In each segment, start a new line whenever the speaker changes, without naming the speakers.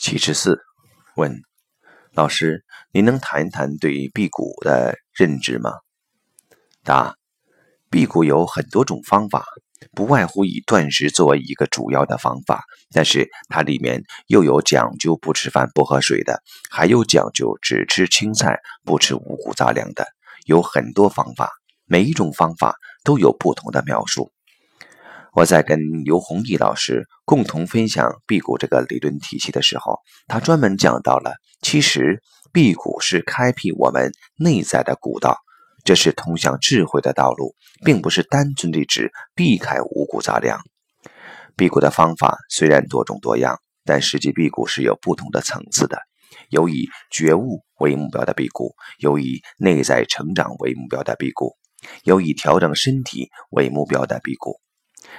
七十四问老师，您能谈一谈对辟谷的认知吗？
答：辟谷有很多种方法，不外乎以断食作为一个主要的方法，但是它里面又有讲究不吃饭不喝水的，还有讲究只吃青菜不吃五谷杂粮的，有很多方法，每一种方法都有不同的描述。我在跟刘弘毅老师共同分享辟谷这个理论体系的时候，他专门讲到了，其实辟谷是开辟我们内在的古道，这是通向智慧的道路，并不是单纯的指避开五谷杂粮。辟谷的方法虽然多种多样，但实际辟谷是有不同的层次的，有以觉悟为目标的辟谷，有以内在成长为目标的辟谷，有以调整身体为目标的辟谷。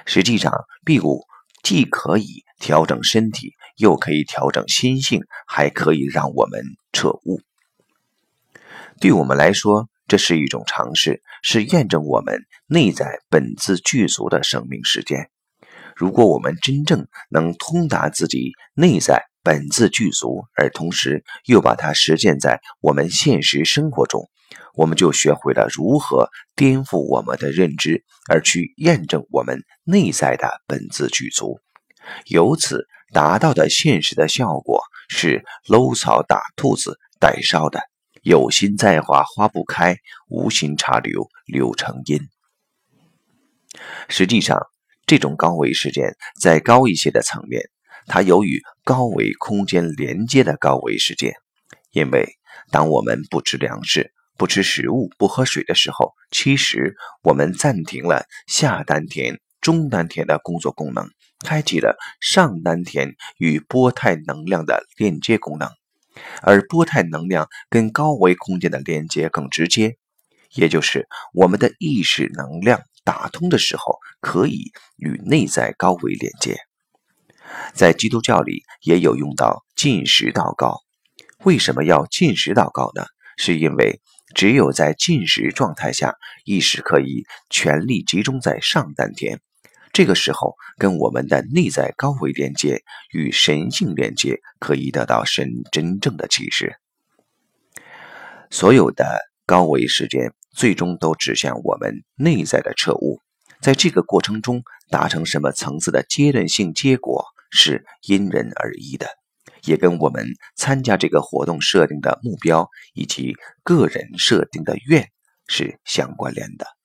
实际上，辟谷既可以调整身体，又可以调整心性，还可以让我们彻悟。对我们来说，这是一种尝试，是验证我们内在本自具足的生命时间。如果我们真正能通达自己内在本自具足，而同时又把它实践在我们现实生活中。我们就学会了如何颠覆我们的认知，而去验证我们内在的本自具足，由此达到的现实的效果是搂草打兔子带烧的。有心栽花花不开，无心插柳柳成荫。实际上，这种高维事件在高一些的层面，它有与高维空间连接的高维事件，因为当我们不吃粮食。不吃食物、不喝水的时候，其实我们暂停了下丹田、中丹田的工作功能，开启了上丹田与波态能量的链接功能。而波态能量跟高维空间的连接更直接，也就是我们的意识能量打通的时候，可以与内在高维连接。在基督教里也有用到进食祷告。为什么要进食祷告呢？是因为。只有在进食状态下，意识可以全力集中在上丹田，这个时候跟我们的内在高维连接与神性连接，可以得到神真正的启示。所有的高维时间最终都指向我们内在的彻悟，在这个过程中达成什么层次的阶段性结果是因人而异的。也跟我们参加这个活动设定的目标以及个人设定的愿是相关联的。